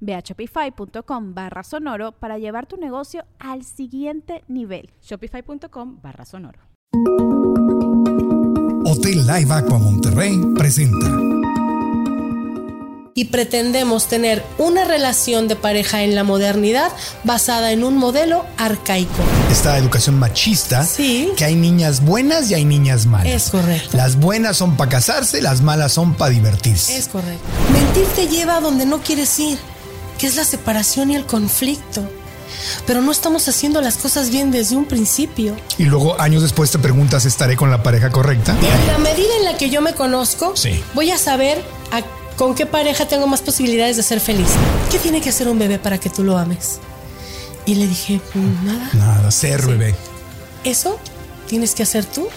Ve a shopify.com barra sonoro para llevar tu negocio al siguiente nivel. Shopify.com barra sonoro. Hotel Live Aqua Monterrey presenta. Y pretendemos tener una relación de pareja en la modernidad basada en un modelo arcaico. Esta educación machista, Sí. que hay niñas buenas y hay niñas malas. Es correcto. Las buenas son para casarse, las malas son para divertirse. Es correcto. Mentir te lleva a donde no quieres ir, que es la separación y el conflicto. Pero no estamos haciendo las cosas bien desde un principio. Y luego años después te preguntas, ¿estaré con la pareja correcta? En la medida en la que yo me conozco, Sí. voy a saber con qué pareja tengo más posibilidades de ser feliz. ¿Qué tiene que hacer un bebé para que tú lo ames? Y le dije, "Mm, nada. Nada, ser bebé. Eso tienes que hacer tú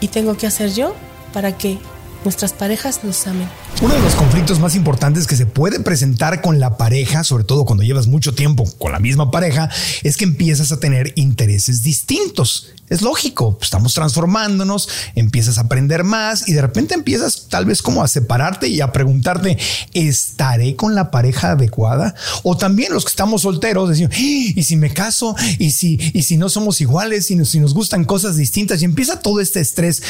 y tengo que hacer yo para que nuestras parejas nos amen. Uno de los conflictos más importantes que se puede presentar con la pareja, sobre todo cuando llevas mucho tiempo con la misma pareja, es que empiezas a tener intereses distintos. Es lógico, estamos transformándonos, empiezas a aprender más y de repente empiezas tal vez como a separarte y a preguntarte, ¿estaré con la pareja adecuada? O también los que estamos solteros decimos, "¡Ah! ¿y si me caso? ¿Y si, y si no somos iguales? ¿Y si nos gustan cosas distintas? Y empieza todo este estrés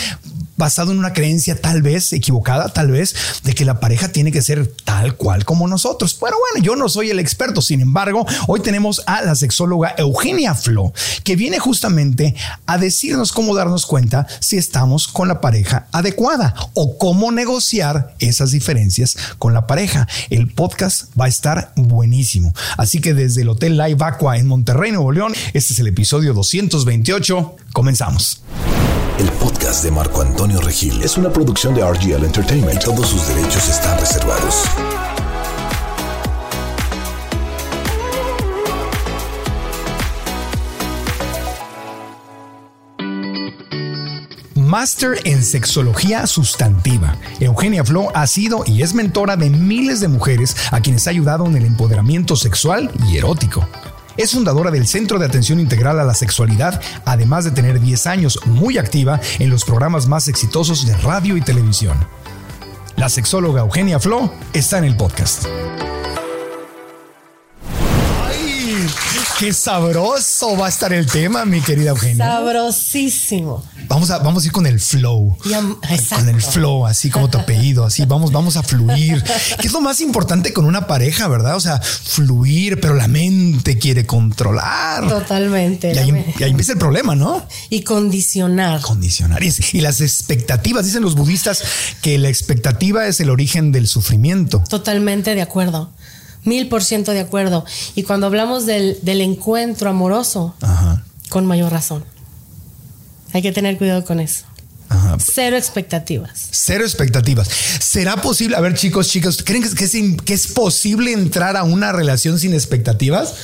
basado en una creencia tal vez equivocada, tal vez, que la pareja tiene que ser tal cual como nosotros. Pero bueno, yo no soy el experto. Sin embargo, hoy tenemos a la sexóloga Eugenia Flo, que viene justamente a decirnos cómo darnos cuenta si estamos con la pareja adecuada o cómo negociar esas diferencias con la pareja. El podcast va a estar buenísimo. Así que desde el Hotel Live Aqua en Monterrey, Nuevo León, este es el episodio 228. Comenzamos. El podcast de Marco Antonio Regil es una producción de RGL Entertainment y todos sus derechos están reservados. Máster en sexología sustantiva. Eugenia Flo ha sido y es mentora de miles de mujeres a quienes ha ayudado en el empoderamiento sexual y erótico. Es fundadora del Centro de Atención Integral a la Sexualidad, además de tener 10 años muy activa en los programas más exitosos de radio y televisión. La sexóloga Eugenia Flo está en el podcast. ¡Qué sabroso va a estar el tema, mi querida Eugenia! Sabrosísimo. Vamos a, vamos a ir con el flow. Con el flow, así como tu apellido, así vamos, vamos a fluir. Que es lo más importante con una pareja, ¿verdad? O sea, fluir, pero la mente quiere controlar. Totalmente. Y ahí, y ahí empieza el problema, ¿no? Y condicionar. Condicionar. Y, y las expectativas, dicen los budistas que la expectativa es el origen del sufrimiento. Totalmente de acuerdo. Mil por ciento de acuerdo. Y cuando hablamos del, del encuentro amoroso, Ajá. con mayor razón. Hay que tener cuidado con eso. Ajá. Cero expectativas. Cero expectativas. ¿Será posible? A ver, chicos, chicos, ¿creen que es, que es posible entrar a una relación sin expectativas?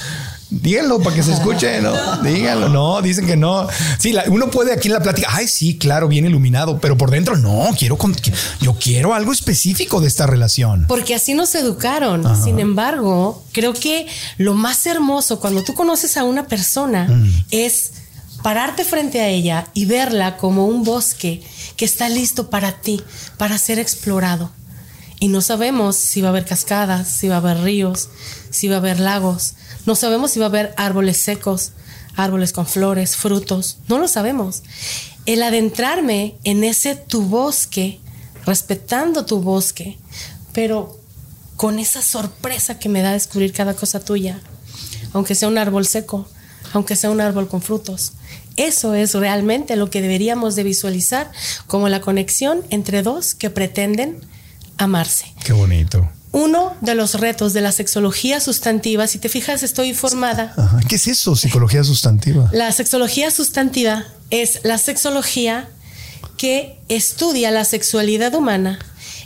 Díganlo para que se escuche, ¿no? Díganlo, no, dicen que no. Sí, la- uno puede aquí en la plática, ay, sí, claro, bien iluminado, pero por dentro no, quiero, con- yo quiero algo específico de esta relación. Porque así nos educaron. Sin embargo, creo que lo más hermoso cuando tú conoces a una persona es pararte frente a ella y verla como un bosque que está listo para ti, para ser explorado. Y no sabemos si va a haber cascadas, si va a haber ríos, si va a haber lagos. No sabemos si va a haber árboles secos, árboles con flores, frutos. No lo sabemos. El adentrarme en ese tu bosque, respetando tu bosque, pero con esa sorpresa que me da descubrir cada cosa tuya, aunque sea un árbol seco, aunque sea un árbol con frutos. Eso es realmente lo que deberíamos de visualizar como la conexión entre dos que pretenden amarse. Qué bonito. Uno de los retos de la sexología sustantiva, si te fijas, estoy informada. Ajá. ¿Qué es eso, psicología sustantiva? La sexología sustantiva es la sexología que estudia la sexualidad humana,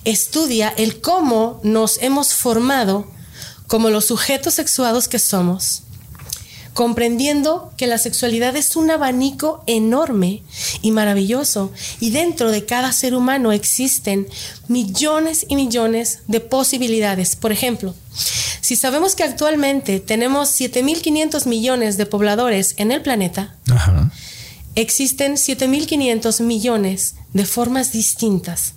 estudia el cómo nos hemos formado como los sujetos sexuados que somos comprendiendo que la sexualidad es un abanico enorme y maravilloso y dentro de cada ser humano existen millones y millones de posibilidades. Por ejemplo, si sabemos que actualmente tenemos 7.500 millones de pobladores en el planeta, Ajá. existen 7.500 millones de formas distintas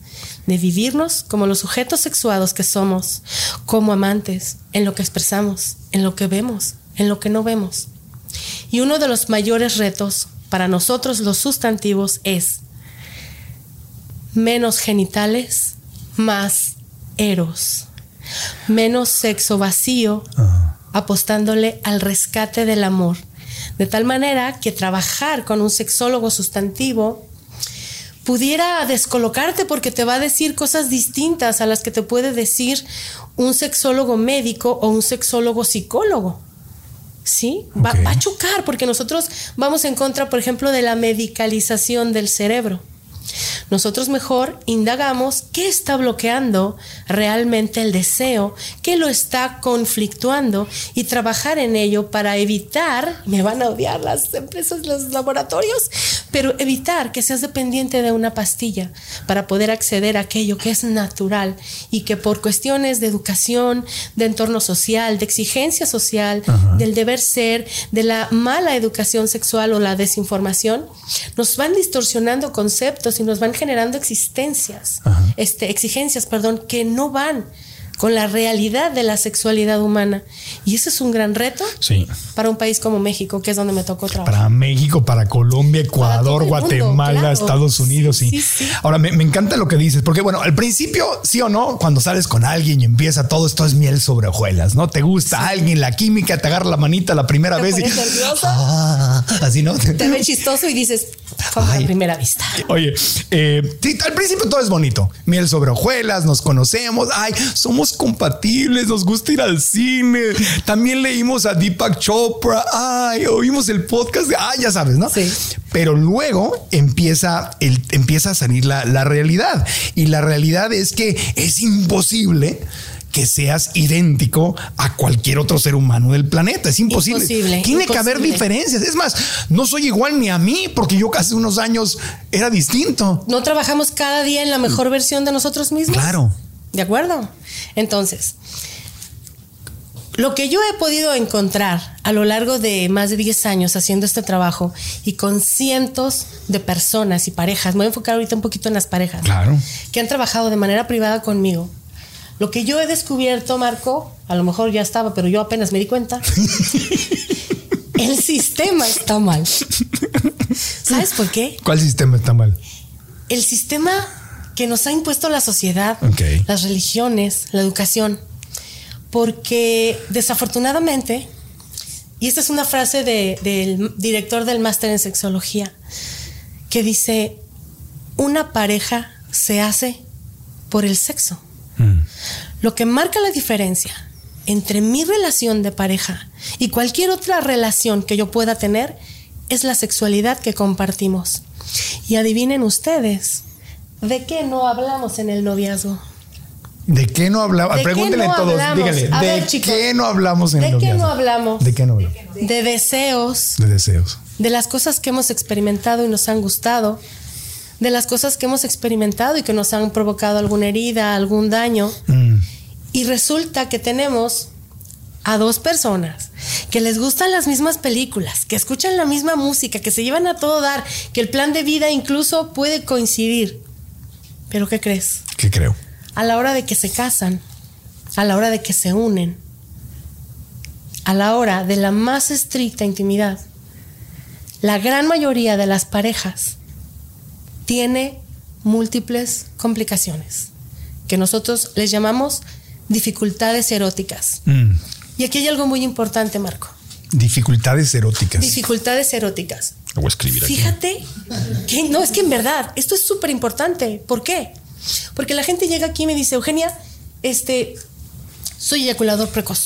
de vivirnos como los sujetos sexuados que somos, como amantes, en lo que expresamos, en lo que vemos, en lo que no vemos. Y uno de los mayores retos para nosotros los sustantivos es menos genitales, más eros, menos sexo vacío, apostándole al rescate del amor. De tal manera que trabajar con un sexólogo sustantivo pudiera descolocarte porque te va a decir cosas distintas a las que te puede decir un sexólogo médico o un sexólogo psicólogo. ¿Sí? Va, va a chocar porque nosotros vamos en contra, por ejemplo, de la medicalización del cerebro. Nosotros mejor indagamos qué está bloqueando realmente el deseo, qué lo está conflictuando y trabajar en ello para evitar, me van a odiar las empresas, los laboratorios, pero evitar que seas dependiente de una pastilla para poder acceder a aquello que es natural y que por cuestiones de educación, de entorno social, de exigencia social, del deber ser, de la mala educación sexual o la desinformación, nos van distorsionando conceptos y nos van generando existencias, este, exigencias, perdón, que no van con la realidad de la sexualidad humana. Y ese es un gran reto Sí. para un país como México, que es donde me tocó trabajar. Para México, para Colombia, Ecuador, mundo, Guatemala, claro. Estados Unidos. Sí. Ahora, me, me encanta lo que dices, porque bueno, al principio, sí o no, cuando sales con alguien y empieza todo esto es miel sobre hojuelas, ¿no? Te gusta alguien, la química, te agarra la manita la primera Te vez y pones nerviosa. Ah, así, ¿no? Te ve chistoso y dices, fue a primera vista. Oye, eh, al principio todo es bonito. Miel sobre hojuelas, nos conocemos. Ay, somos compatibles, nos gusta ir al cine. También leímos a Deepak Chopra. Ay, oímos el podcast. de- Ay, ya sabes, ¿no? Sí. Pero luego empieza, el, empieza a salir la, la realidad. Y la realidad es que es imposible que seas idéntico a cualquier otro ser humano del planeta. Es imposible. Imposible, Tiene que haber diferencias. Es más, no soy igual ni a mí porque yo hace unos años era distinto. No trabajamos cada día en la mejor versión de nosotros mismos. Claro. ¿De acuerdo? Entonces, lo que yo he podido encontrar a lo largo de más de 10 años haciendo este trabajo y con cientos de personas y parejas, me voy a enfocar ahorita un poquito en las parejas, Claro. que han trabajado de manera privada conmigo. Lo que yo he descubierto, Marco, a lo mejor ya estaba, pero yo apenas me di cuenta, el sistema está mal. ¿Sabes por qué? ¿Cuál sistema está mal? el sistema que nos ha impuesto la sociedad, las religiones, la educación. Porque desafortunadamente, y esta es una frase de- del director del máster en sexología, que dice, una pareja se hace por el sexo. Lo que marca la diferencia entre mi relación de pareja y cualquier otra relación que yo pueda tener es la sexualidad que compartimos. Y adivinen ustedes, ¿de qué no hablamos en el noviazgo? ¿De qué no hablamos? ¿De qué Pregúntenle no todos, hablamos? dígale, A ¿de ver, chicos, qué no hablamos en ¿de el qué noviazgo? no hablamos? ¿De qué no hablamos? De deseos, De deseos. de las cosas que hemos experimentado y nos han gustado, de las cosas que hemos experimentado y que nos han provocado alguna herida, algún daño. Mm. Y resulta que tenemos a dos personas que les gustan las mismas películas, que escuchan la misma música, que se llevan a todo dar, que el plan de vida incluso puede coincidir. Pero ¿qué crees? ¿Qué creo? A la hora de que se casan, a la hora de que se unen, a la hora de la más estricta intimidad, la gran mayoría de las parejas tiene múltiples complicaciones que nosotros les llamamos dificultades eróticas. Mm. Y aquí hay algo muy importante, Marco. Dificultades eróticas. Dificultades eróticas. Lo voy a escribir aquí. Fíjate que no, es que en verdad, esto es súper importante. ¿Por qué? Porque la gente llega aquí y me dice, Eugenia, este, soy eyaculador precoz.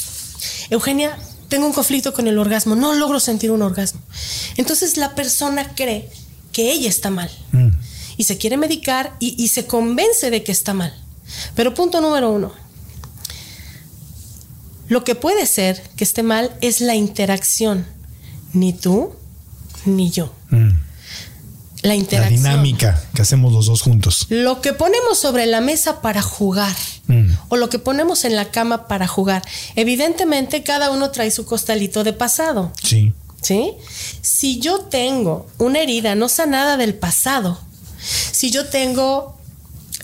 Eugenia, tengo un conflicto con el orgasmo, no logro sentir un orgasmo. Entonces la persona cree que ella está mal Mm. y se quiere medicar y, y se convence de que está mal. Pero punto número uno, lo que puede ser que esté mal es la interacción, ni tú ni yo. Mm. La La interacción. dinámica que hacemos los dos juntos. Lo que ponemos sobre la mesa para jugar Mm. o lo que ponemos en la cama para jugar. Evidentemente cada uno trae su costalito de pasado, Sí. ¿sí? Si yo tengo una herida no sanada del pasado, si yo tengo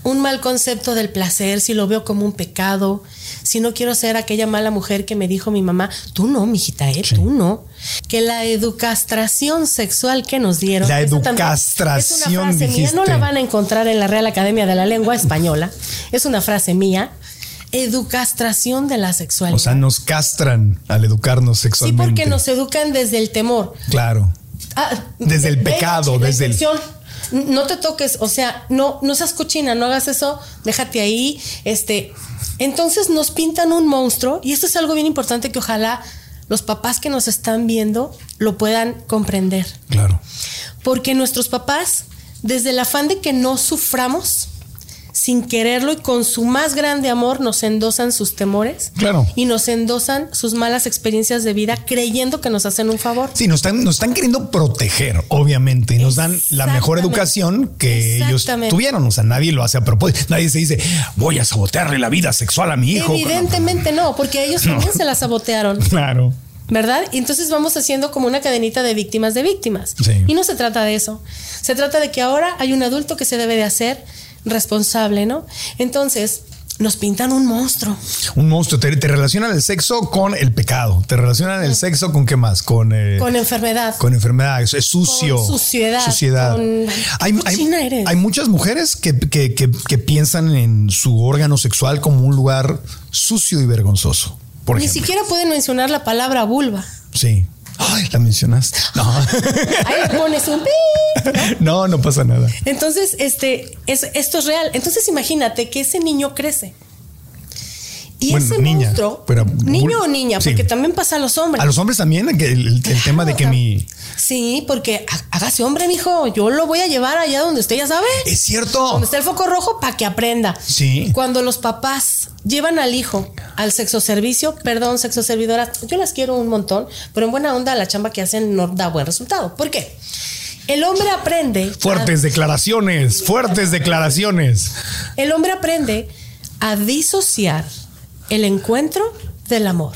un mal concepto del placer, si lo veo como un pecado, si no quiero ser aquella mala mujer que me dijo mi mamá, tú no, mijita, ¿eh? Sí. tú no. Que la educastración sexual que nos dieron. La educastración, Es una frase mía, no la van a encontrar en la Real Academia de la Lengua Española. Es una frase mía. Educastración de la sexualidad. O sea, nos castran al educarnos sí, sexualmente. porque nos educan desde el temor. Claro. Ah, Desde el pecado, desde el-. No te toques, o sea, no, no seas cochina, no hagas eso, déjate ahí. Este, entonces nos pintan un monstruo, y esto es algo bien importante que ojalá los papás que nos están viendo lo puedan comprender. Claro. Porque nuestros papás, desde el afán de que no suframos, sin quererlo y con su más grande amor, nos endosan sus temores. Claro. Y nos endosan sus malas experiencias de vida creyendo que nos hacen un favor. Sí, nos están, nos están queriendo proteger, obviamente, y nos dan la mejor educación que ellos tuvieron. O sea, nadie lo hace a propósito. Nadie se dice, voy a sabotearle la vida sexual a mi hijo. Evidentemente no, porque ellos también se la sabotearon. Claro. ¿Verdad? Y entonces vamos haciendo como una cadenita de víctimas de víctimas. Sí. Y no se trata de eso. Se trata de que ahora hay un adulto que se debe de hacer responsable, ¿no? Entonces, nos pintan un monstruo. Un monstruo. Te, te relacionan el sexo con el pecado. Te relacionan el sexo con qué más? Con, eh, Con enfermedad. con enfermedad. Es, es sucio. Con suciedad, Suciedad. con- Hay, hay- hay muchas mujeres que, que- que- que piensan en su órgano sexual como un lugar sucio y vergonzoso. Por Ni ejemplo. siquiera pueden mencionar la palabra vulva. Sí. Ay, la mencionaste. No. Ahí le pones un pi. no, no pasa nada. Entonces, este, es, esto es real. Entonces, imagínate que ese niño crece. Y Bueno, ese niña, monstruo, pero- niño o niña, sí. porque también pasa a los hombres. A los hombres también, el, tema de que mi. Sí, porque há- hágase hombre, mijo. Yo lo voy a llevar allá donde usted ya sabe. Es cierto. Donde está el foco rojo para que aprenda. Sí. Cuando los papás llevan al hijo al sexo servicio, perdón, sexo servidoras, yo las quiero un montón, pero en buena onda la chamba que hacen no da buen resultado. ¿Por qué? El hombre aprende. Fuertes declaraciones, fuertes declaraciones. el hombre aprende a disociar el encuentro del amor.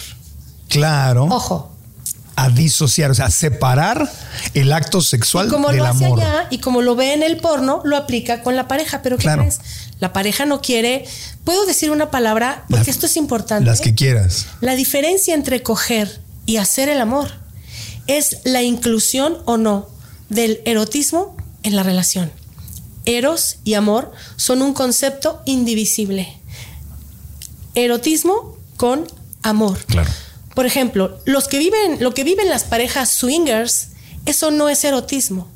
Claro. Ojo. A disociar, o sea, separar el acto sexual Y como del lo hace amor. allá y como lo ve en el porno, lo aplica con la pareja. Pero ¿qué Claro. crees? La pareja no quiere. ¿Puedo decir una palabra? Porque esto es importante. Las que quieras. La diferencia entre coger y hacer el amor es la inclusión o no del erotismo en la relación. Eros y amor son un concepto indivisible. Erotismo con amor. Claro. Por ejemplo, los que viven, lo que viven las parejas swingers, eso no es erotismo,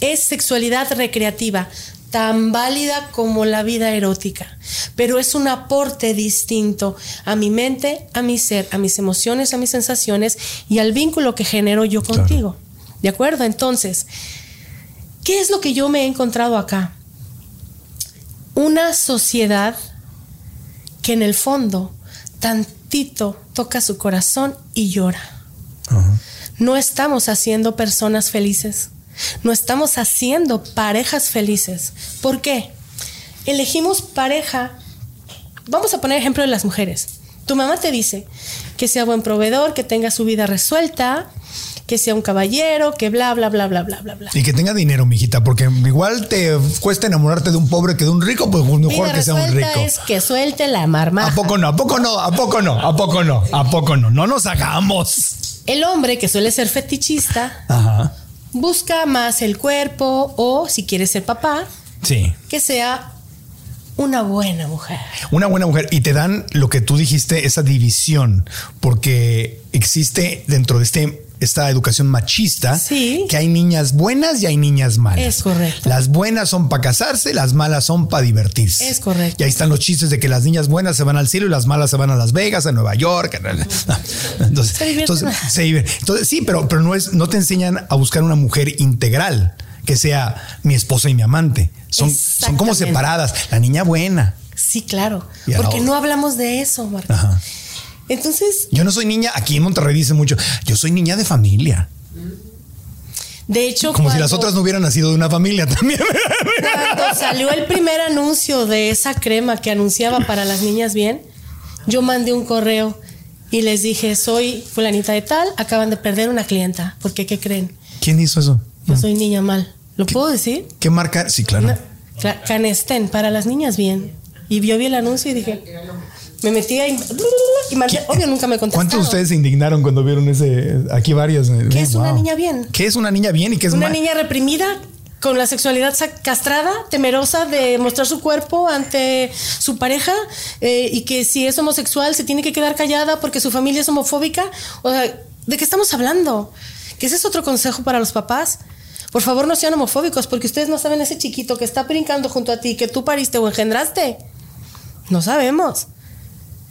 es sexualidad recreativa, tan válida como la vida erótica, pero es un aporte distinto a mi mente, a mi ser, a mis emociones, a mis sensaciones y al vínculo que genero yo Claro. contigo. ¿De acuerdo? Entonces, ¿qué es lo que yo me he encontrado acá? Una sociedad que en el fondo tantito toca su corazón y llora. No estamos haciendo personas felices. No estamos haciendo parejas felices. ¿Por qué? Elegimos pareja. Vamos a poner ejemplo de las mujeres. Tu mamá te dice que sea buen proveedor, que tenga su vida resuelta, que sea un caballero, que bla, bla, bla, bla, bla, bla, bla. Y que tenga dinero, mijita, porque igual te cuesta enamorarte de un pobre que de un rico, pues mejor que sea un rico. es que suelte la marmaja. ¿A poco no? ¿A poco no? ¿A poco no? ¿A poco no? ¿A poco no? No nos hagamos. El hombre que suele ser fetichista Ajá. busca más el cuerpo o si quiere ser papá, Sí. que sea una buena mujer. Una buena mujer. Y te dan lo que tú dijiste, esa división, porque existe dentro de este esta educación machista, Sí. que hay niñas buenas y hay niñas malas. Es correcto. Las buenas son para casarse, las malas son para divertirse. Es correcto. Y ahí están los chistes de que las niñas buenas se van al cielo y las malas se van a Las Vegas, a Nueva York. Entonces, Se entonces, se. Entonces, sí, pero, pero no es, no te enseñan a buscar una mujer integral que sea mi esposa y mi amante. Son, son como separadas. La niña buena. Sí, claro. Porque no hablamos de eso, Marco. Ajá. Entonces, Yo no soy niña, aquí en Monterrey dicen mucho, yo soy niña de familia. de hecho, Como si las otras no hubieran nacido de una familia también. Cuando salió el primer anuncio de esa crema que anunciaba para las niñas bien, yo mandé un correo y les dije, soy fulanita de tal, acaban de perder una clienta. Porque, ¿qué creen? ¿Quién hizo eso? Yo soy niña mal. ¿Lo puedo decir? ¿Qué marca? Sí, claro. Una- Canestén, para las niñas bien. Y yo vi el anuncio y dije, me metí ahí y obvio nunca me contestaron. ¿Cuántos de ustedes se indignaron cuando vieron ese? Aquí varias. ¿Qué es una Wow. niña bien? ¿Qué es una niña bien y qué es Una niña reprimida con la sexualidad castrada, temerosa de mostrar su cuerpo ante su pareja eh, y que si es homosexual se tiene que quedar callada porque su familia es homofóbica. O sea, ¿de qué estamos hablando? Que ese es otro consejo para los papás. Por favor, no sean homofóbicos porque ustedes no saben ese chiquito que está brincando junto a ti, que tú pariste o engendraste. No sabemos.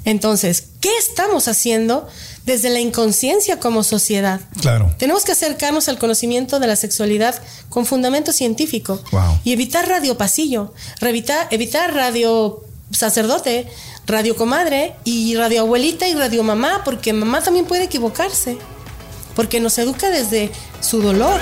Entonces, ¿qué estamos haciendo desde la inconsciencia como sociedad? Claro. Tenemos que acercarnos al conocimiento de la sexualidad con fundamento científico Wow. y evitar radio pasillo, evitar, evitar radio sacerdote, radio comadre y radio abuelita y radio mamá, porque mamá también puede equivocarse, porque nos educa desde su dolor.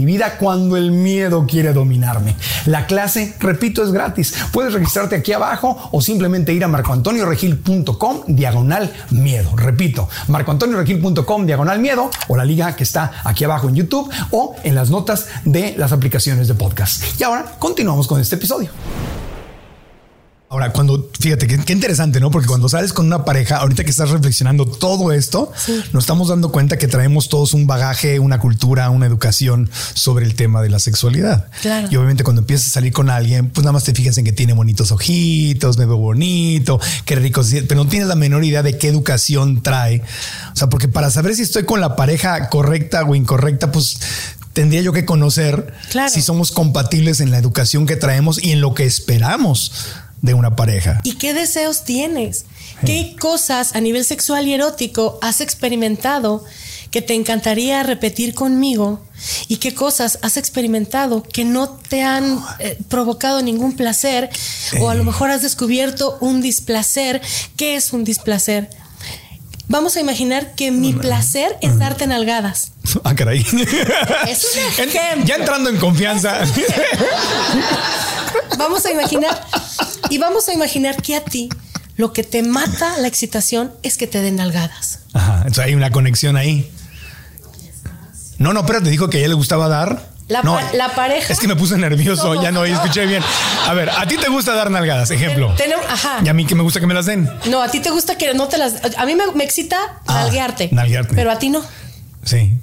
vida cuando el miedo quiere dominarme. La clase, repito, es gratis. Puedes registrarte aquí abajo o simplemente ir a marcoantonioregil.com diagonal miedo. Repito, marcoantonioregil.com diagonal miedo o la liga que está aquí abajo en YouTube o en las notas de las aplicaciones de podcast. Y ahora continuamos con este episodio. Ahora, cuando, fíjate, qué, qué interesante, ¿no? Porque cuando sales con una pareja, ahorita que estás reflexionando todo esto, nos estamos dando cuenta que traemos todos un bagaje, una cultura, una educación sobre el tema de la sexualidad. Claro. Y obviamente cuando empiezas a salir con alguien, pues nada más te fijas en que tiene bonitos ojitos, me veo bonito, qué rico, pero no tienes la menor idea de qué educación trae. O sea, porque para saber si estoy con la pareja correcta o incorrecta, pues tendría yo que conocer Claro. si somos compatibles en la educación que traemos y en lo que esperamos de una pareja. ¿Y qué deseos tienes? ¿Qué cosas a nivel sexual y erótico has experimentado que te encantaría repetir conmigo? ¿Y qué cosas has experimentado que no te han eh, provocado ningún placer? O a lo mejor has descubierto un displacer. ¿Qué es un displacer? Vamos a imaginar que mi placer es darte nalgadas. Ah, caray. Es un En- ejemplo. ya entrando en confianza. Vamos a imaginar y vamos a imaginar que a ti lo que te mata la excitación es que te den nalgadas. Ajá, entonces hay una conexión ahí. No, no, pero te dijo que a ella le gustaba dar. La, no, pa- la pareja. Es que me puse nervioso, No, ya no, no. escuché bien. A ver, a ti te gusta dar nalgadas, ejemplo. Ajá. Y a mí que me gusta que me las den. No, a ti te gusta que no te las. A mí me, me excita Ah, nalguearte. nalguearte. Pero a ti no. Sí.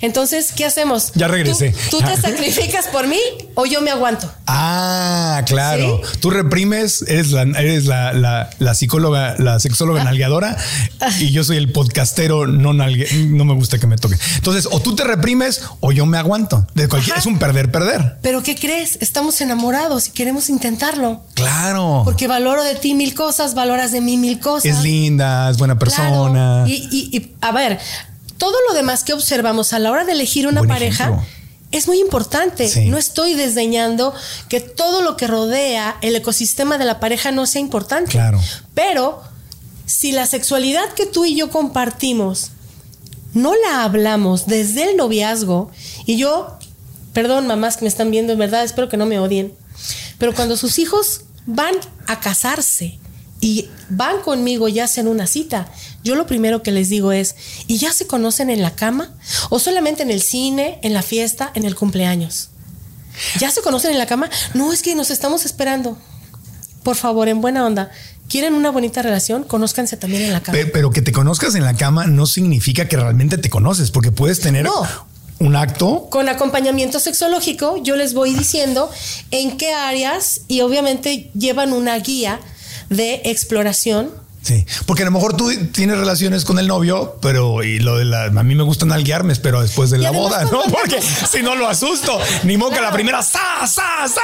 Entonces, ¿qué hacemos? Ya regresé. ¿Tú, tú te sacrificas por mí o yo me aguanto? Ah, claro. ¿Sí? Tú reprimes, eres la, eres la, la- la psicóloga, la Ah. sexóloga nalgueadora y yo soy el podcastero no nalgue, no me gusta que me toque. Entonces, o tú te reprimes o yo me aguanto. De cualquier, Ajá. es un perder, perder. Pero ¿qué crees? Estamos enamorados y queremos intentarlo. Claro. Porque valoro de ti mil cosas, valoras de mí mil cosas. es linda, es buena Claro. persona. Y, y- y, a ver, todo lo demás que observamos a la hora de elegir una Buen pareja ejemplo. es muy importante. Sí. No estoy desdeñando que todo lo que rodea el ecosistema de la pareja no sea importante. Claro. Pero si la sexualidad que tú y yo compartimos no la hablamos desde el noviazgo, y yo, perdón, mamás que me están viendo, en verdad, espero que no me odien, pero cuando sus hijos van a casarse y van conmigo ya hacen una cita, yo lo primero que les digo es, ¿y ya se conocen en la cama? ¿O solamente en el cine, en la fiesta, en el cumpleaños? ¿Ya se conocen en la cama? No, es que nos estamos esperando. Por favor, en buena onda. ¿Quieren una bonita relación? Conózcanse también en la cama. Pe- Pero que te conozcas en la cama no significa que realmente te conoces, porque puedes tener No. un acto. Con acompañamiento sexológico, yo les voy diciendo en qué áreas y obviamente llevan una guía de exploración. Sí, porque a lo mejor tú tienes relaciones con el novio, pero y lo de la a mí me gusta nalguear, me espero después de la boda, ¿no? Porque si no lo asusto, ni que la primera sa sa sa.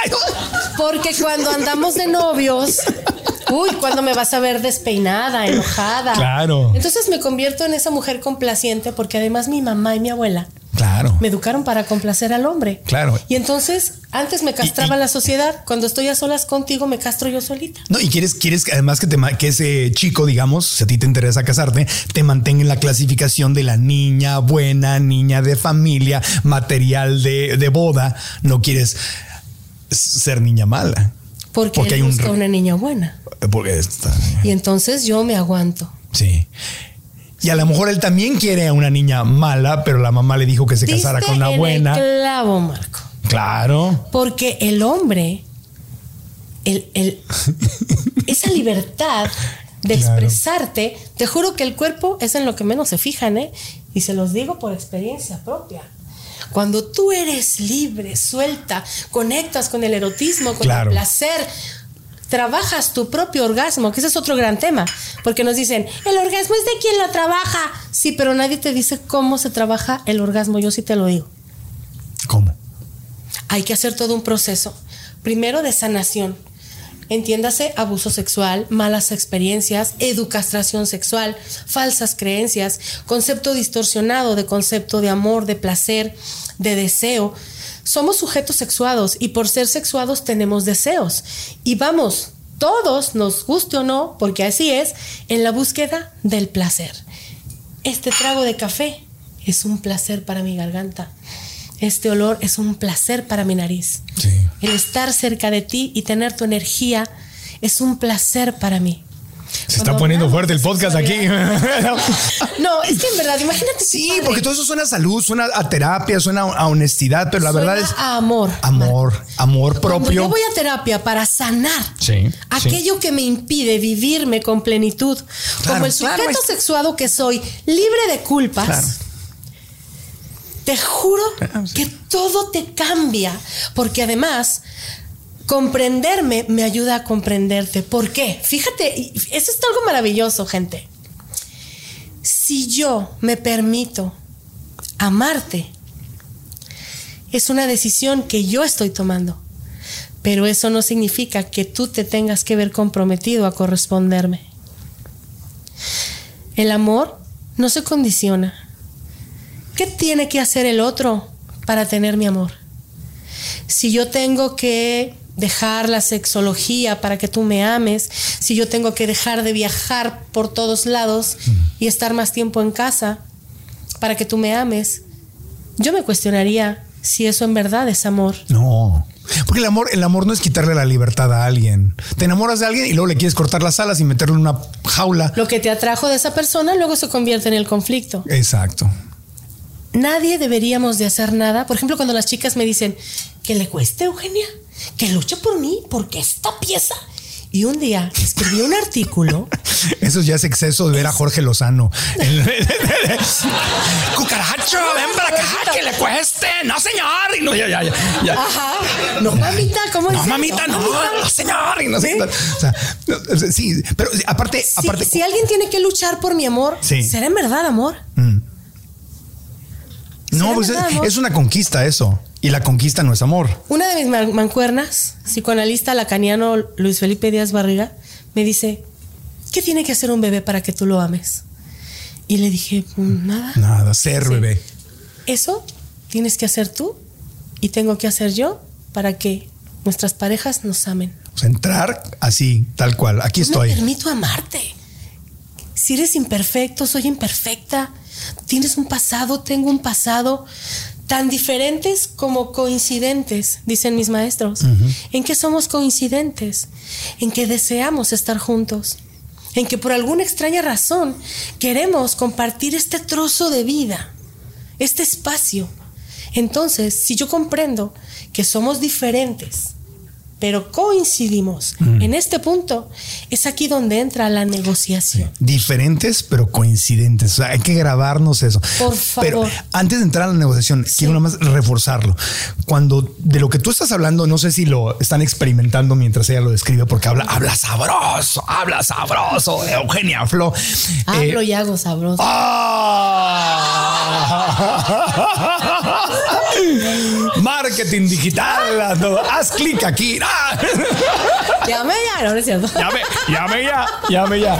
Porque cuando andamos de novios, uy, cuando me vas a ver despeinada, enojada. Claro. Entonces me convierto en esa mujer complaciente porque además mi mamá y mi abuela Claro. me educaron para complacer al hombre. Claro. Y entonces antes me castraba Y- y- la sociedad. Cuando estoy a solas contigo, me castro yo solita. No, y quieres, quieres que además que, te, que ese chico, digamos, si a ti te interesa casarte, te mantenga en la clasificación de la niña buena, niña de familia, material de, de boda. No quieres ser niña mala. Porque, Porque él hay un una niña buena. Porque está, Y entonces yo me aguanto. sí. Y a lo mejor él también quiere a una niña mala, pero la mamá le dijo que se casara con una en buena. El clavo, Marco. Claro. Porque el hombre, el, el- esa libertad de Claro. expresarte, te juro que el cuerpo es en lo que menos se fijan, ¿eh? Y se los digo por experiencia propia. Cuando tú eres libre, suelta, conectas con el erotismo, con Claro. el placer, trabajas tu propio orgasmo, que ese es otro gran tema, porque nos dicen, el orgasmo es de quien lo trabaja. Sí, pero nadie te dice cómo se trabaja el orgasmo, yo sí te lo digo ¿Cómo? hay que hacer todo un proceso. Primero de sanación. Entiéndase abuso sexual, malas experiencias, educastración sexual, falsas creencias, concepto distorsionado de concepto de amor, de placer, de deseo. Somos sujetos sexuados y por ser sexuados tenemos deseos. Y vamos, todos, nos guste o no, porque así es, en la búsqueda del placer. Este trago de café es un placer para mi garganta. Este olor es un placer para mi nariz. Sí. El estar cerca de ti y tener tu energía es un placer para mí. Se está poniendo fuerte el podcast aquí. No, es que en verdad, imagínate. Sí, padre. porque todo eso suena a salud, suena a terapia, suena a honestidad, pero la Suena verdad es a amor. amor, amor Cuando propio. yo voy a terapia para sanar Sí, aquello que me impide vivirme con plenitud, Claro, como el sujeto claro, es- sexuado que soy, libre de culpas. Claro. Te juro sí. que todo te cambia, porque además comprenderme me ayuda a comprenderte. ¿Por qué? Fíjate, eso es algo maravilloso, gente. Si yo me permito amarte, es una decisión que yo estoy tomando. Pero eso no significa que tú te tengas que ver comprometido a corresponderme. El amor no se condiciona. ¿Qué tiene que hacer el otro para tener mi amor? Si yo tengo que dejar la sexología para que tú me ames, si yo tengo que dejar de viajar por todos lados y estar más tiempo en casa para que tú me ames, yo me cuestionaría si eso en verdad es amor. No. Porque el amor, el amor no es quitarle la libertad a alguien. Te enamoras de alguien y luego le quieres cortar las alas y meterle en una jaula. Lo que te atrajo de esa persona luego se convierte en el conflicto. Exacto. Nadie deberíamos de hacer nada. Por ejemplo, cuando las chicas me dicen que le cueste, Eugenia, que luche por mí, porque esta pieza. Y un día escribí un artículo. Eso ya es exceso de ver a Jorge Lozano. Cucaracho, ven para acá, que le cueste. No, señor. Y no, ya, ya, ya. ya. Ajá. No, mamita, ¿cómo No, dice? mamita, no, no, señor. Y no ¿Sí? O sea, no, sí, pero aparte, Si, aparte. si alguien tiene que luchar por mi amor, Sí. ¿será en verdad amor? no, ¿será pues verdad, es, amor? es una conquista eso. Y la conquista no es amor. Una de mis man- mancuernas, psicoanalista lacaniano Luis Felipe Díaz Barriga, me dice, ¿qué tiene que hacer un bebé para que tú lo ames? Y le dije, nada. Nada, ser Sí. bebé. Eso tienes que hacer tú y tengo que hacer yo para que nuestras parejas nos amen. O sea, entrar así, tal cual. Aquí No estoy. me permito amarte. Si eres imperfecto, soy imperfecta. Tienes un pasado, tengo un pasado. Tan diferentes como coincidentes, dicen mis maestros. ¿En qué somos coincidentes? En que deseamos estar juntos. En que por alguna extraña razón queremos compartir este trozo de vida, este espacio. Entonces, si yo comprendo que somos diferentes, pero coincidimos en este punto, es aquí donde entra la negociación. Diferentes, pero coincidentes. O sea, hay que grabarnos eso. Por Pero favor. antes de entrar a la negociación, quiero nada más reforzarlo. Cuando de lo que tú estás hablando, no sé si lo están experimentando mientras ella lo describe, porque habla, habla sabroso, habla sabroso. Eugenia Flo. Hablo Eh, y hago sabroso. ¡Ah! Marketing digital. Haz clic aquí. ¡Ah! Llame ya, no, no es cierto. Llame, llame ya, llame ya.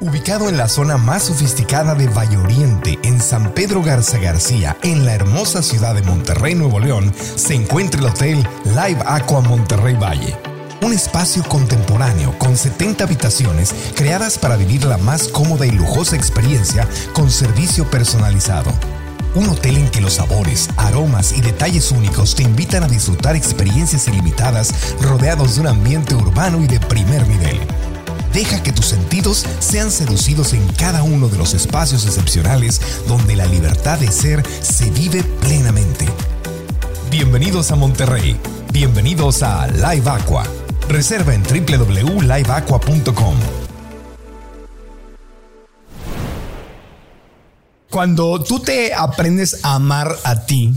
Ubicado en la zona más sofisticada de Valle Oriente, en San Pedro Garza García, en la hermosa ciudad de Monterrey, Nuevo León, se encuentra el Hotel Live Aqua Monterrey Valle. Un espacio contemporáneo con 70 habitaciones creadas para vivir la más cómoda y lujosa experiencia con servicio personalizado. Un hotel en que los sabores, aromas y detalles únicos te invitan a disfrutar experiencias ilimitadas rodeados de un ambiente urbano y de primer nivel. Deja que tus sentidos sean seducidos en cada uno de los espacios excepcionales donde la libertad de ser se vive plenamente. Bienvenidos a Monterrey. Bienvenidos a Live Aqua. Reserva en www.liveaqua.com. Cuando tú te aprendes a amar a ti,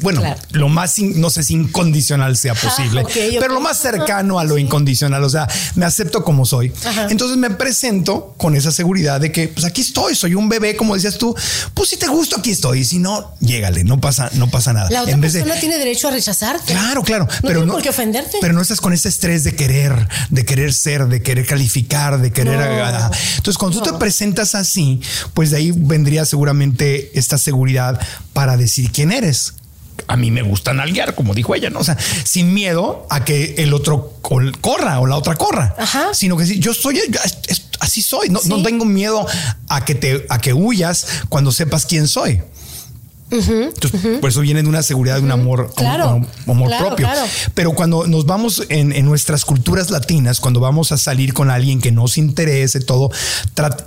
bueno, Claro. lo más, no sé si incondicional sea posible, ok, ok. pero lo más cercano a lo incondicional, o sea, me acepto como soy. Ajá. Entonces me presento con esa seguridad de que, pues aquí estoy, soy un bebé, como decías tú, pues si te gusto, aquí estoy, y si no, llégale, no pasa, no pasa nada. La otra En vez de- tiene derecho a rechazarte. Claro, claro. No pero no, por qué ofenderte. Pero no estás con ese estrés de querer, de querer ser, de querer calificar, de querer. No. ah, Entonces, cuando tú te presentas así, pues de ahí vendría seguramente esta seguridad para decir quién eres. A mí me gusta nalguear, como dijo ella, ¿no? O sea, sin miedo a que el otro corra o la otra corra, Ajá. sino que sí, yo soy, así soy, no, no tengo miedo a que te, a que huyas cuando sepas quién soy. Entonces, Por eso viene de una seguridad, de un amor, Claro, un- un amor claro, propio. claro. Pero cuando nos vamos en, en nuestras culturas latinas, cuando vamos a salir con alguien que nos interese, todo,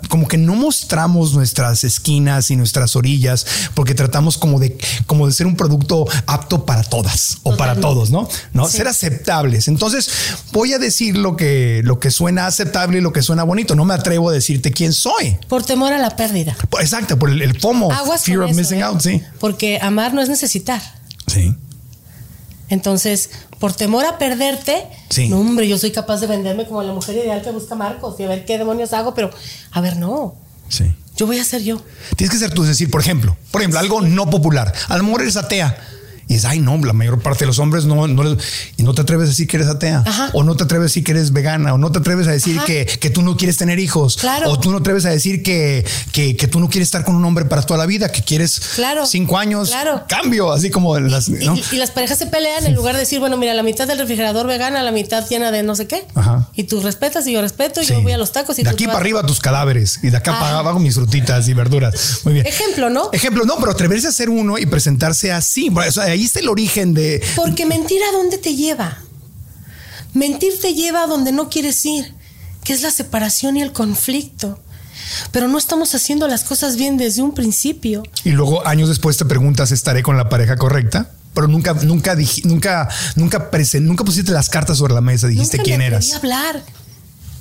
como que no mostramos nuestras esquinas y nuestras orillas, porque tratamos como de, como de ser un producto apto para todas o para todos, ¿no? ¿No? Sí. Ser aceptables. Entonces, voy a decir lo que, lo que suena aceptable y lo que suena bonito. No me atrevo a decirte quién soy. Por temor a la pérdida. Exacto, por el, el FOMO, Aguas fear of eso, missing ¿eh? out, sí. Porque amar no es necesitar. Sí. Entonces, por temor a perderte, Sí. no, hombre, yo soy capaz de venderme como la mujer ideal que busca Marcos y a ver qué demonios hago, pero a ver, no, Sí. yo voy a ser yo. Tienes que ser tú, es decir, por ejemplo, por ejemplo, algo no popular. A lo mejor eres atea. Y es, ay, no, la mayor parte de los hombres no, no les- y no te atreves a decir que eres atea. Ajá. O no te atreves a decir que eres vegana. O no te atreves a decir que, que tú no quieres tener hijos. Claro. O tú no te atreves a decir que, que, que tú no quieres estar con un hombre para toda la vida, que quieres Claro. cinco años. Claro. Cambio, así como las. Y, ¿no? y las parejas se pelean en lugar de decir, bueno, mira, la mitad del refrigerador vegana, la mitad llena de no sé qué. Ajá. Y tú respetas y yo respeto, y Sí. yo voy a los tacos y de tú aquí para arriba tus cadáveres y de acá para abajo mis frutitas y verduras. Muy bien. Ejemplo, ¿no? Ejemplo, no, pero atreverse a ser uno y presentarse así. Bueno, o sea, ahí está el origen de. Porque mentir a dónde te lleva. Mentir te lleva a donde no quieres ir, que es la separación y el conflicto. Pero no estamos haciendo las cosas bien desde un principio. Y luego años después te preguntas, ¿estaré con la pareja correcta? Pero nunca, nunca, nunca, nunca, pusiste las cartas sobre la mesa, dijiste Nunca quién me eras. atreví a hablar.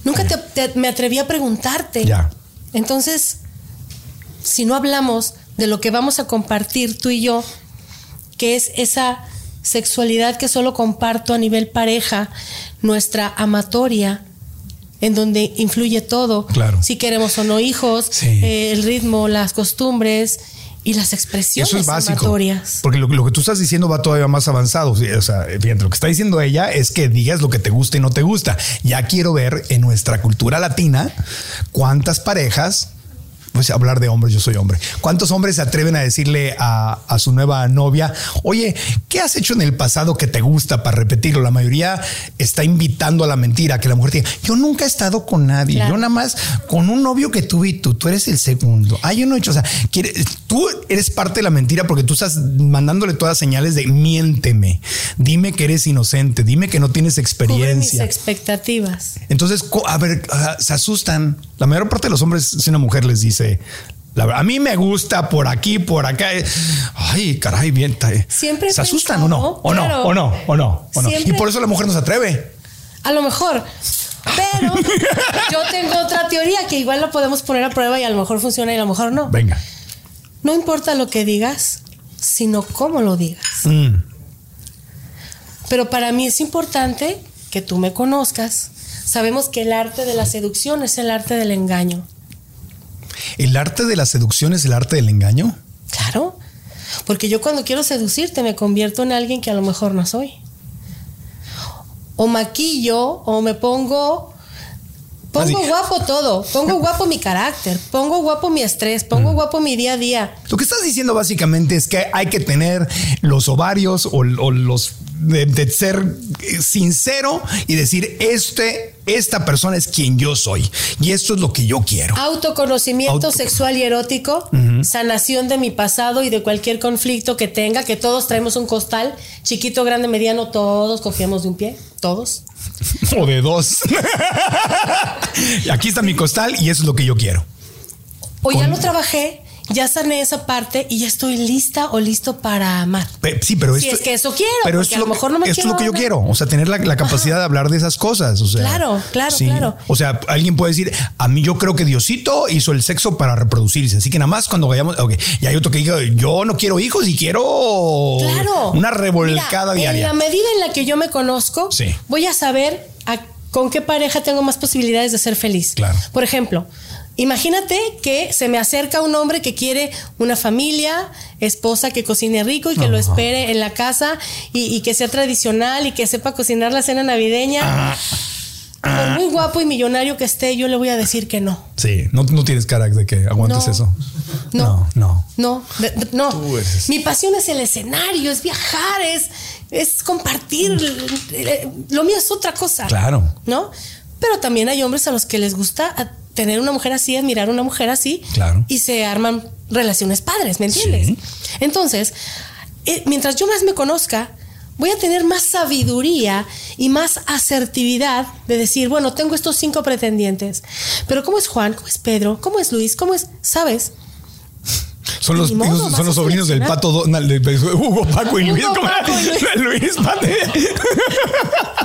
Nunca te- te- me atreví a preguntarte. Ya. Entonces, si no hablamos de lo que vamos a compartir tú y yo, que es esa sexualidad que solo comparto a nivel pareja, nuestra amatoria, en donde influye todo, Claro. si queremos o no hijos, Sí. eh, el ritmo, las costumbres y las expresiones Eso es básico. amatorias. Porque lo, lo que tú estás diciendo va todavía más avanzado. O sea, fíjate, lo que está diciendo ella es que digas lo que te gusta y no te gusta. Ya quiero ver en nuestra cultura latina cuántas parejas pues hablar de hombres, yo soy hombre. ¿Cuántos hombres se atreven a decirle a, a, su nueva novia, oye, ¿qué has hecho en el pasado que te gusta para repetirlo? La mayoría está invitando a la mentira, que la mujer diga, yo nunca he estado con nadie, Claro. yo nada más con un novio que tuve y tú, tú eres el segundo. Ah, yo no he hecho, o sea, tú eres parte de la mentira porque tú estás mandándole todas señales de miénteme, dime que eres inocente, dime que no tienes Cubre mis experiencia. expectativas. Entonces, a ver, se asustan. La mayor parte de los hombres, si una mujer les dice, la verdad, a mí me gusta por aquí, por acá. eh, Ay, caray, bien. eh. Siempre se asustan o no, o no, o no, o no, o no. Y por eso la mujer no se atreve. A lo mejor. Pero yo tengo otra teoría que igual lo podemos poner a prueba y a lo mejor funciona y a lo mejor no. Venga. No importa lo que digas, sino cómo lo digas. Mm. Pero para mí es importante que tú me conozcas. Sabemos que el arte de la seducción es el arte del engaño. El arte de la seducción es el arte del engaño. Claro. Porque yo cuando quiero seducirte me convierto en alguien que a lo mejor no soy. O maquillo o me pongo... Pongo Así. guapo todo. Pongo guapo mi carácter. Pongo guapo mi estrés. Pongo guapo mi día a día. Lo que estás diciendo básicamente es que hay que tener los ovarios o, o los de, de ser eh, sincero y decir este, esta persona es quien yo soy y esto es lo que yo quiero. Autoconocimiento Auto- sexual y erótico, sanación de mi pasado y de cualquier conflicto que tenga, que todos traemos un costal, chiquito, grande, mediano, todos confiamos de un pie, todos. O de dos. Aquí está mi costal y eso es lo que yo quiero. O ya lo trabajé, ya sané esa parte y ya estoy lista o listo para amar. Pe- Sí, pero Si esto, es que eso quiero, pero esto a lo mejor no me esto es lo que quiero yo quiero. O sea, tener la, la capacidad de hablar de esas cosas. O sea, Claro, claro, claro. O sea, alguien puede decir, a mí yo creo que Diosito hizo el sexo para reproducirse. Así que nada más cuando vayamos, ok. Y hay otro que diga, yo no quiero hijos y quiero Claro. una revolcada Mira, diaria. En la medida en la que yo me conozco, Sí. voy a saber a- con qué pareja tengo más posibilidades de ser feliz. Claro. Por ejemplo, imagínate que se me acerca un hombre que quiere una familia, esposa que cocine rico y que lo espere en la casa y, y que sea tradicional y que sepa cocinar la cena navideña. Ah. Por muy guapo y millonario que esté, yo le voy a decir que no. Sí, no, no tienes cara de que aguantes No. eso. No. no. No, de- de- no. Tú eres- Mi pasión es el escenario, es viajar, es, es compartir. eh, Lo mío es otra cosa. Claro. ¿No? Pero también hay hombres a los que les gusta tener una mujer así, admirar una mujer así. Claro. Y se arman relaciones padres, ¿me entiendes? Sí. Entonces, eh, mientras yo más me conozca, voy a tener más sabiduría y más asertividad de decir, bueno, tengo estos cinco pretendientes. Pero ¿cómo es Juan? ¿Cómo es Pedro? ¿Cómo es Luis? ¿Cómo es? ¿Sabes? Son los, modo, son a los sobrinos del pato Donald, de- Hugo, Paco y Hugo, Luis. ¿cómo era? Paco y Luis. Luis Pate.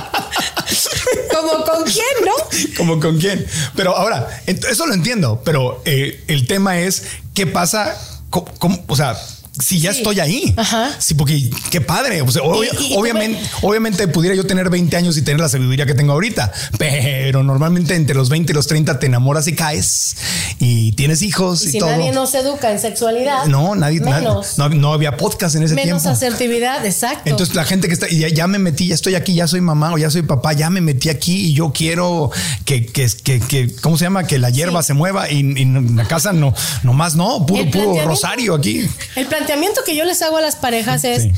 ¿Como con quién, no? Como con quién. Pero ahora, eso lo entiendo, pero eh, el tema es qué pasa, o sea, si ya Sí. estoy ahí. Ajá. Sí, porque qué padre. O sea, obvia- Y- y- y obviamente, obviamente pudiera yo tener 20 años y tener la sabiduría que tengo ahorita, pero normalmente entre los 20 y los 30 te enamoras y caes y tienes hijos y, si todo. nadie nos educa en sexualidad, no, nadie, na- menos, no, no había podcast en ese menos tiempo. asertividad, exacto. Entonces la gente que está, y ya, ya me metí, ya estoy aquí, ya soy mamá o ya soy papá, ya me metí aquí y yo quiero que, que, que, que- ¿cómo se llama? Que la hierba Sí. se mueva y, en la casa no, nomás no, puro, puro rosario aquí. El planteamiento que yo les hago a las parejas es, Sí.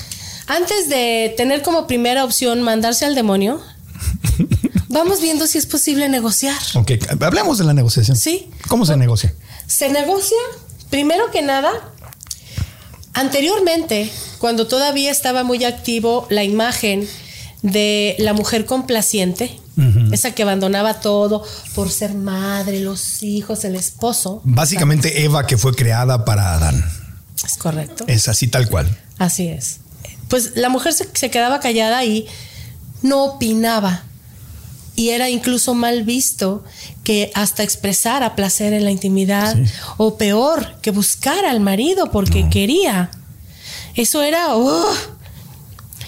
antes de tener como primera opción mandarse al demonio, vamos viendo si es posible negociar. Ok, hablemos de la negociación. Sí. ¿Cómo se negocia? Se negocia, primero que nada, anteriormente, cuando todavía estaba muy activo la imagen de la mujer complaciente, esa que abandonaba todo por ser madre, los hijos, el esposo. Básicamente Eva que fue creada para Adán. Es correcto. Es así tal cual. Así es. Pues la mujer se, se quedaba callada y no opinaba. Y era incluso mal visto que hasta expresara placer en la intimidad Sí. o peor, que buscara al marido porque quería. Eso era... ¡uh!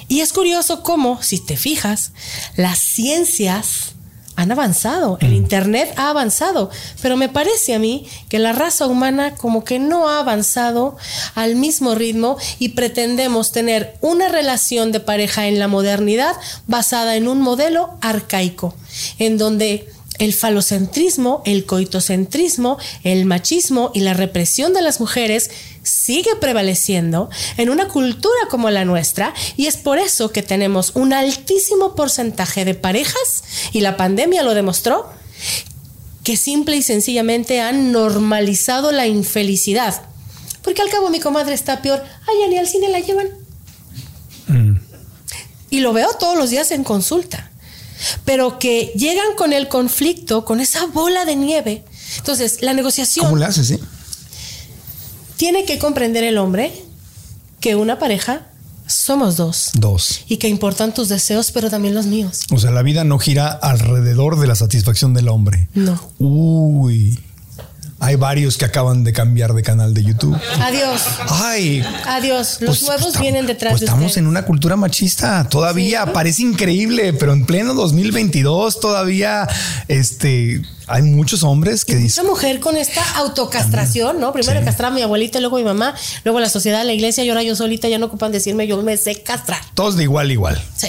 Y es curioso cómo, si te fijas, las ciencias han avanzado, el Internet ha avanzado, pero me parece a mí que la raza humana como que no ha avanzado al mismo ritmo y pretendemos tener una relación de pareja en la modernidad basada en un modelo arcaico, en donde el falocentrismo, el coitocentrismo, el machismo y la represión de las mujeres sigue prevaleciendo en una cultura como la nuestra y es por eso que tenemos un altísimo porcentaje de parejas, y la pandemia lo demostró, que simple y sencillamente han normalizado la infelicidad. Porque al cabo mi comadre está peor, ay, ni al cine la llevan. Mm. Y lo veo todos los días en consulta pero que llegan con el conflicto, con esa bola de nieve. Entonces, la negociación... ¿Cómo le haces, sí? Tiene que comprender el hombre que una pareja somos dos. Dos. Y que importan tus deseos, pero también los míos. O sea, la vida no gira alrededor de la satisfacción del hombre. No. Uy. Hay varios que acaban de cambiar de canal de YouTube. Adiós. Ay. Adiós. Los pues, nuevos vienen detrás pues de Estamos en una cultura machista todavía. Parece increíble, pero en pleno 2022 todavía este hay muchos hombres que dicen. Una mujer con esta autocastración, ¿no? Primero sí. castrar a mi abuelita, luego mi mamá, luego la sociedad, la iglesia y ahora yo solita ya no ocupan decirme yo me sé castrar. Todos de igual, igual. Sí.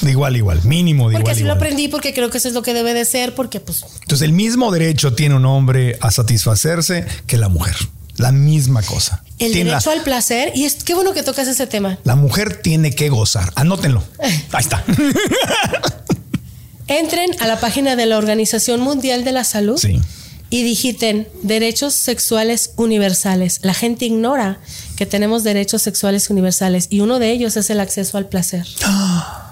De igual, igual, mínimo de porque igual. Porque así lo aprendí, porque creo que eso es lo que debe de ser, porque pues. Entonces, el mismo derecho tiene un hombre a satisfacerse que la mujer. La misma cosa. El derecho al placer, y es qué bueno que tocas ese tema. La mujer tiene que gozar. Anótenlo. Ahí está. Entren a la página de la Organización Mundial de la Salud. Sí. Y digiten derechos sexuales universales. La gente ignora que tenemos derechos sexuales universales y uno de ellos es el acceso al placer.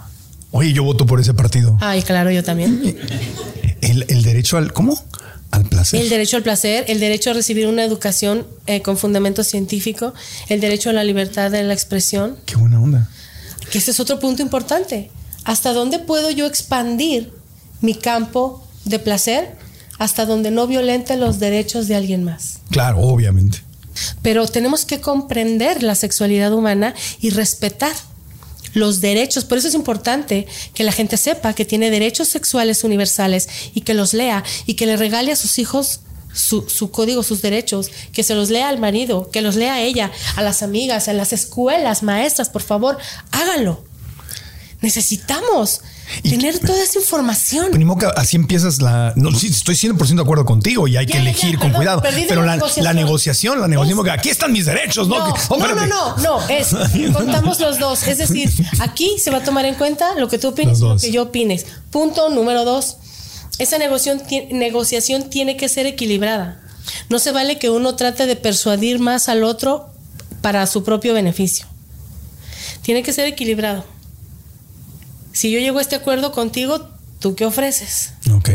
Oye, yo voto por ese partido. Ay, claro, yo también. El, el derecho al, ¿cómo? Al placer. El derecho al placer, el derecho a recibir una educación eh, con fundamento científico, el derecho a la libertad de la expresión. Qué buena onda. Que ese es otro punto importante. ¿Hasta dónde puedo yo expandir mi campo de placer? Hasta donde no violente los derechos de alguien más. Claro, obviamente. Pero tenemos que comprender la sexualidad humana y respetar los derechos. Por eso es importante que la gente sepa que tiene derechos sexuales universales y que los lea y que le regale a sus hijos su, código, sus derechos, que se los lea al marido, que los lea a ella, a las amigas, a las escuelas, maestras, por favor, háganlo. Necesitamos tener toda esa información. Primo, que así empiezas la. No, sí, estoy 100% de acuerdo contigo y hay que elegir con cuidado. Pero la, negociación, la negociación, la negociación, aquí están mis derechos, ¿no? No, oh, no, no, no, no, es contamos los dos. Es decir, aquí se va a tomar en cuenta lo que tú opines y lo que yo opines. Punto número dos. Esa negociación, negociación tiene que ser equilibrada. No se vale que uno trate de persuadir más al otro para su propio beneficio. Tiene que ser equilibrado si yo llego a este acuerdo contigo, ¿tú qué ofreces? Ok.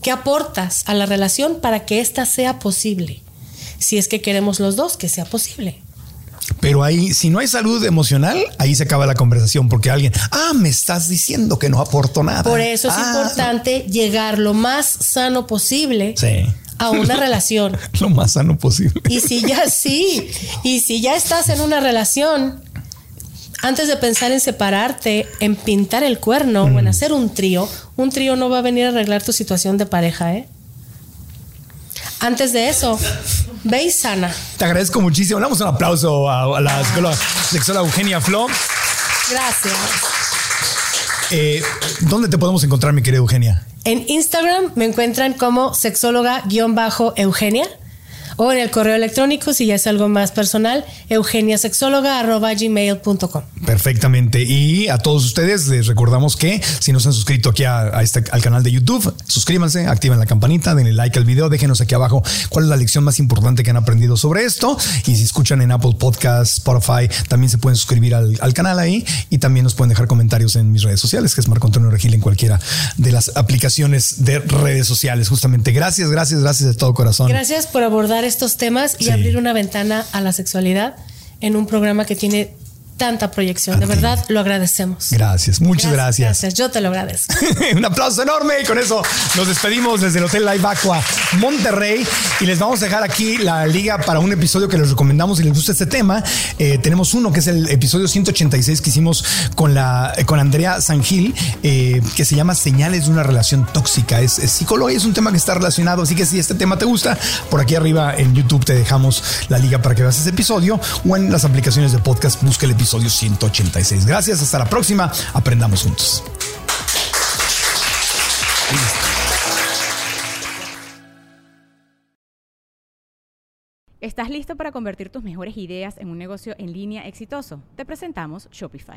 ¿Qué aportas a la relación para que ésta sea posible? Si es que queremos los dos que sea posible. Pero ahí, si no hay salud emocional, ahí se acaba la conversación porque alguien, ah, me estás diciendo que no aporto nada. Por eso es ah, importante llegar lo más sano posible sí. a una relación. lo más sano posible. Y si ya sí, y si ya estás en una relación, antes de pensar en separarte, en pintar el cuerno mm. o en hacer un trío, un trío no va a venir a arreglar tu situación de pareja, ¿eh? Antes de eso, ve y sana. Te agradezco muchísimo. Damos un aplauso a, la sexóloga Eugenia Flo. Gracias. Eh, ¿Dónde te podemos encontrar, mi querida Eugenia? En Instagram me encuentran como sexóloga-eugenia o en el correo electrónico, si ya es algo más personal, eugeniasexóloga.gmail.com. Perfectamente. Y a todos ustedes les recordamos que si no se han suscrito aquí a, este, al canal de YouTube, suscríbanse, activen la campanita, denle like al video, déjenos aquí abajo cuál es la lección más importante que han aprendido sobre esto. Y si escuchan en Apple Podcast, Spotify, también se pueden suscribir al, al canal ahí y también nos pueden dejar comentarios en mis redes sociales, que es Marco Antonio Regil en cualquiera de las aplicaciones de redes sociales. Justamente, gracias, gracias, gracias de todo corazón. Gracias por abordar estos temas y abrir una ventana a la sexualidad en un programa que tiene tanta proyección. De verdad, lo agradecemos. Gracias, muchas gracias. Gracias, yo te lo agradezco. Un aplauso enorme y con eso nos despedimos desde el Hotel Live Aqua Monterrey y les vamos a dejar aquí la liga para un episodio que les recomendamos si les gusta este tema. Eh, tenemos uno que es el episodio 186 que hicimos con, la, con Andrea Sangil eh, que se llama Señales de una relación tóxica. Es, es psicología, es un tema que está relacionado, así que si este tema te gusta, por aquí arriba en YouTube te dejamos la liga para que veas ese episodio o en las aplicaciones de podcast busca el episodio episodio 186. Gracias, hasta la próxima. Aprendamos juntos. ¿Estás listo para convertir tus mejores ideas en un negocio en línea exitoso? Te presentamos Shopify.